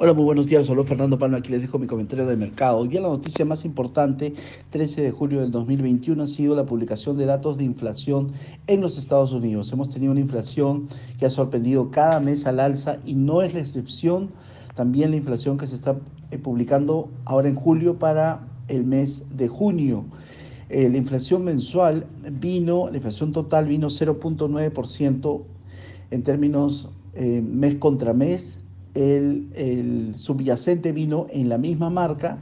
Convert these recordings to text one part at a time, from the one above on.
Hola, muy buenos días. Solo Fernando Palma. Aquí les dejo mi comentario de mercado. Hoy día la noticia más importante, 13 de julio del 2021, ha sido la publicación de datos de inflación en los Estados Unidos. Hemos tenido una inflación que ha sorprendido cada mes al alza y no es la excepción también la inflación que se está eh, publicando ahora en julio para el mes de junio. Eh, la inflación mensual vino, la inflación total vino 0.9% en términos eh, mes contra mes el, subyacente vino en la misma marca,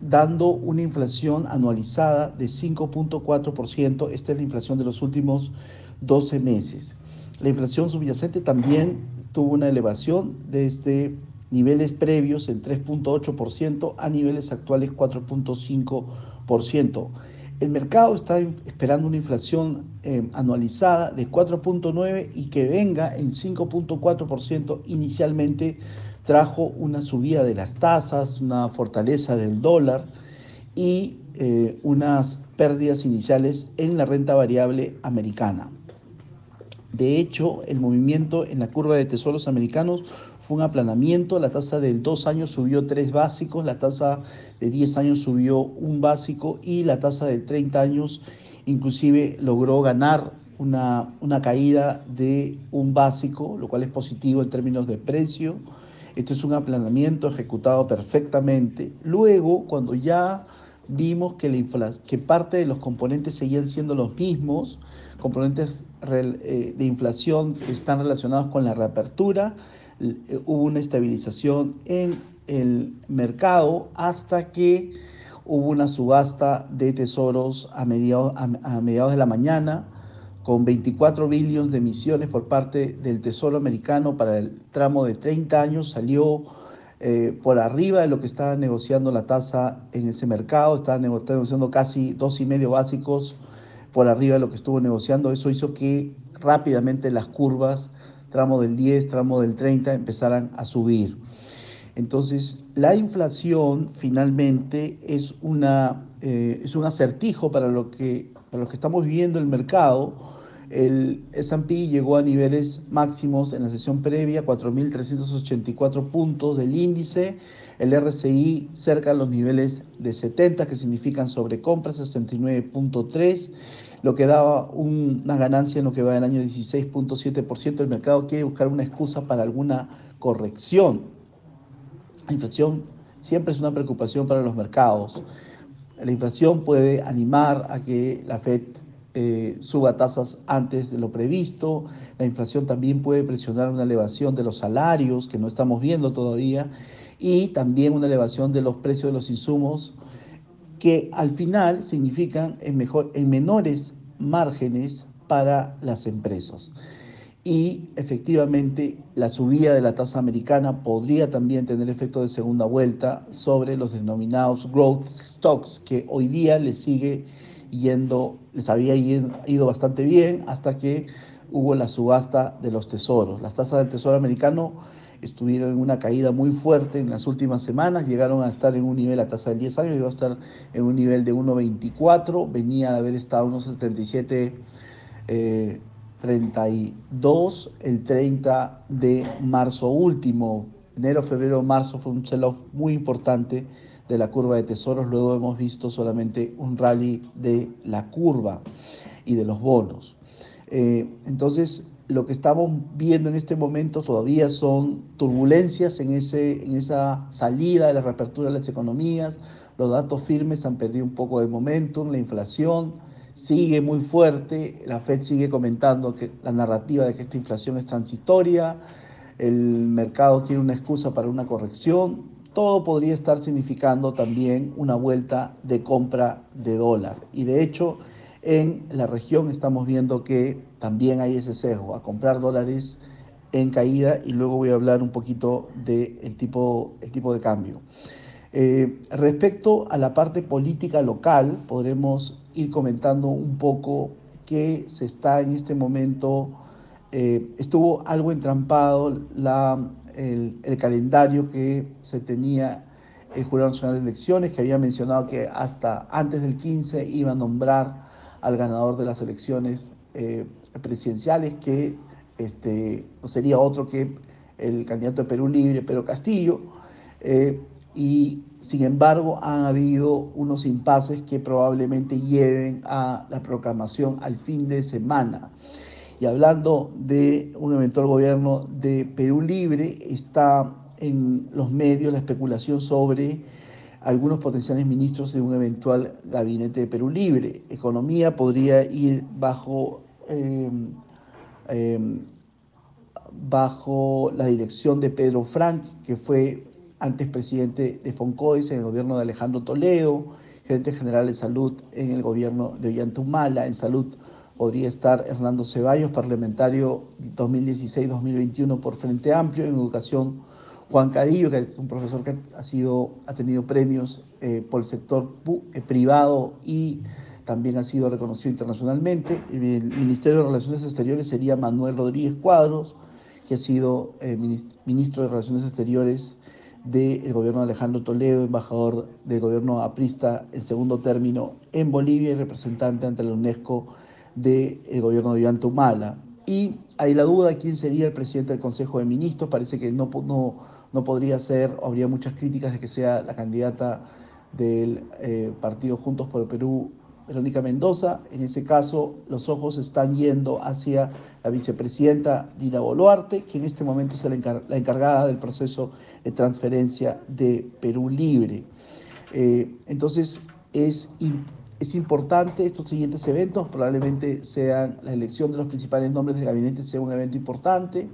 dando una inflación anualizada de 5.4%. Esta es la inflación de los últimos 12 meses. La inflación subyacente también tuvo una elevación desde niveles previos en 3.8% a niveles actuales 4.5%. El mercado está esperando una inflación eh, anualizada de 4.9 y que venga en 5.4%. Inicialmente trajo una subida de las tasas, una fortaleza del dólar y eh, unas pérdidas iniciales en la renta variable americana. De hecho, el movimiento en la curva de tesoros americanos fue un aplanamiento, la tasa del 2 años subió 3 básicos, la tasa de 10 años subió un básico y la tasa de 30 años inclusive logró ganar una, una caída de un básico, lo cual es positivo en términos de precio. Esto es un aplanamiento ejecutado perfectamente. Luego, cuando ya vimos que, la que parte de los componentes seguían siendo los mismos, componentes eh, de inflación que están relacionados con la reapertura, hubo una estabilización en el mercado hasta que hubo una subasta de tesoros a mediados, a, mediados de la mañana con 24 billones de emisiones por parte del Tesoro americano para el tramo de 30 años, salió eh, por arriba de lo que estaba negociando la tasa en ese mercado, estaba negociando casi dos y medio básicos por arriba de lo que estuvo negociando. Eso hizo que rápidamente las curvas tramo del 10, tramo del 30, empezaran a subir. Entonces, la inflación finalmente es, una, eh, es un acertijo para lo, que, para lo que estamos viviendo el mercado. El S&P llegó a niveles máximos en la sesión previa, 4.384 puntos del índice, el RCI cerca de los niveles de 70, que significan sobrecompras, 69.3 lo que daba una ganancia en lo que va del año 16.7%. El mercado quiere buscar una excusa para alguna corrección. La inflación siempre es una preocupación para los mercados. La inflación puede animar a que la Fed eh, suba tasas antes de lo previsto. La inflación también puede presionar una elevación de los salarios, que no estamos viendo todavía, y también una elevación de los precios de los insumos que al final significan en, mejor, en menores márgenes para las empresas. Y efectivamente la subida de la tasa americana podría también tener efecto de segunda vuelta sobre los denominados growth stocks, que hoy día les sigue yendo, les había ido bastante bien hasta que hubo la subasta de los tesoros. Las tasas del tesoro americano estuvieron en una caída muy fuerte en las últimas semanas, llegaron a estar en un nivel, a tasa de 10 años, llegó a estar en un nivel de 1,24, venía de haber estado unos 77, 32 el 30 de marzo último. Enero, febrero, marzo fue un sell-off muy importante de la curva de tesoros, luego hemos visto solamente un rally de la curva y de los bonos. Eh, entonces, lo que estamos viendo en este momento todavía son turbulencias en, ese, en esa salida de la reapertura de las economías. Los datos firmes han perdido un poco de momentum, la inflación sigue muy fuerte, la Fed sigue comentando que la narrativa de que esta inflación es transitoria, el mercado quiere una excusa para una corrección, todo podría estar significando también una vuelta de compra de dólar. Y de hecho, en la región estamos viendo que también hay ese sesgo a comprar dólares en caída y luego voy a hablar un poquito del tipo, el tipo de cambio. Eh, respecto a la parte política local, podremos ir comentando un poco que se está en este momento, eh, estuvo algo entrampado la, el, calendario que se tenía el Jurado Nacional de Elecciones, que había mencionado que hasta antes del 15 iba a nombrar al ganador de las elecciones eh, presidenciales, que este, no sería otro que el candidato de Perú Libre, Pedro Castillo, eh, y sin embargo han habido unos impases que probablemente lleven a la proclamación al fin de semana. Y hablando de un eventual gobierno de Perú Libre, está en los medios la especulación sobre algunos potenciales ministros de un eventual gabinete de Perú Libre. Economía podría ir bajo, em, em, bajo la dirección de Pedro Frank, que fue antes presidente de Foncois en el gobierno de Alejandro Toledo, gerente general de salud en el gobierno de Ollantumala, en salud podría estar Hernando Ceballos, parlamentario 2016-2021 por Frente Amplio, en educación Juan Cadillo, que es un profesor que ha, sido, ha tenido premios eh, por el sector eh, privado y también ha sido reconocido internacionalmente. El Ministerio de Relaciones Exteriores sería Manuel Rodríguez Cuadros, que ha sido eh, ministro de Relaciones Exteriores del gobierno de Alejandro Toledo, embajador del gobierno aprista el segundo término en Bolivia y representante ante la UNESCO del gobierno de Iván Humala. Y hay la duda de quién sería el presidente del Consejo de Ministros. Parece que no, no, no podría ser, habría muchas críticas de que sea la candidata del eh, partido Juntos por el Perú, Verónica Mendoza. En ese caso, los ojos están yendo hacia la vicepresidenta Dina Boluarte, que en este momento es la, encargada del proceso de transferencia de Perú Libre. Eh, entonces, es es importante estos siguientes eventos, probablemente sean la elección de los principales nombres del gabinete, sea un evento importante.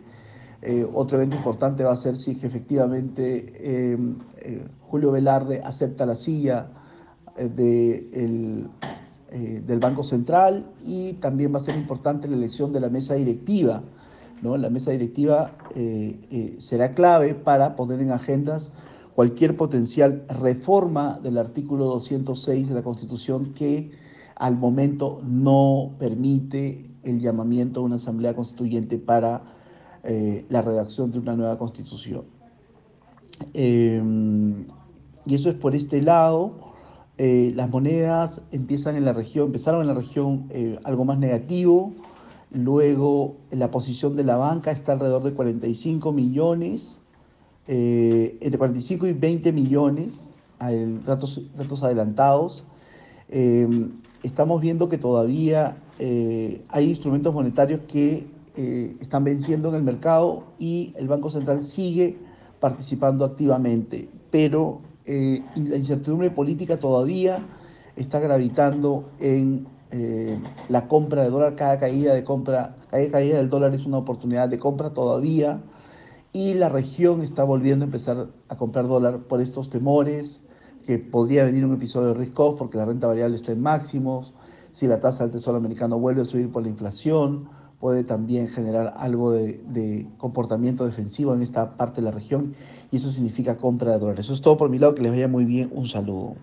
Eh, otro evento importante va a ser si es que efectivamente eh, Julio Velarde acepta la silla eh, de del Banco Central y también va a ser importante la elección de la mesa directiva. ¿no? La mesa directiva será clave para poner en agendas cualquier potencial reforma del artículo 206 de la Constitución que al momento no permite el llamamiento a una asamblea constituyente para eh, la redacción de una nueva constitución. Em, y eso es por este lado. Eh, las monedas empiezan en la región, empezaron en la región eh, algo más negativo, luego la posición de la banca está alrededor de 45 millones, eh, entre 45 y 20 millones, datos, datos adelantados. Em, estamos viendo que todavía hay instrumentos monetarios que están venciendo en el mercado y el Banco Central sigue participando activamente, pero la incertidumbre política todavía está gravitando en la compra de dólar, cada caída de compra, cada caída del dólar es una oportunidad de compra todavía y la región está volviendo a empezar a comprar dólar por estos temores, que podría venir un episodio de risk off porque la renta variable está en máximos, si la tasa del tesoro americano vuelve a subir por la inflación, puede también generar algo de, de, comportamiento defensivo en esta parte de la región y eso significa compra de dólares. Eso es todo por mi lado, que les vaya muy bien, un saludo.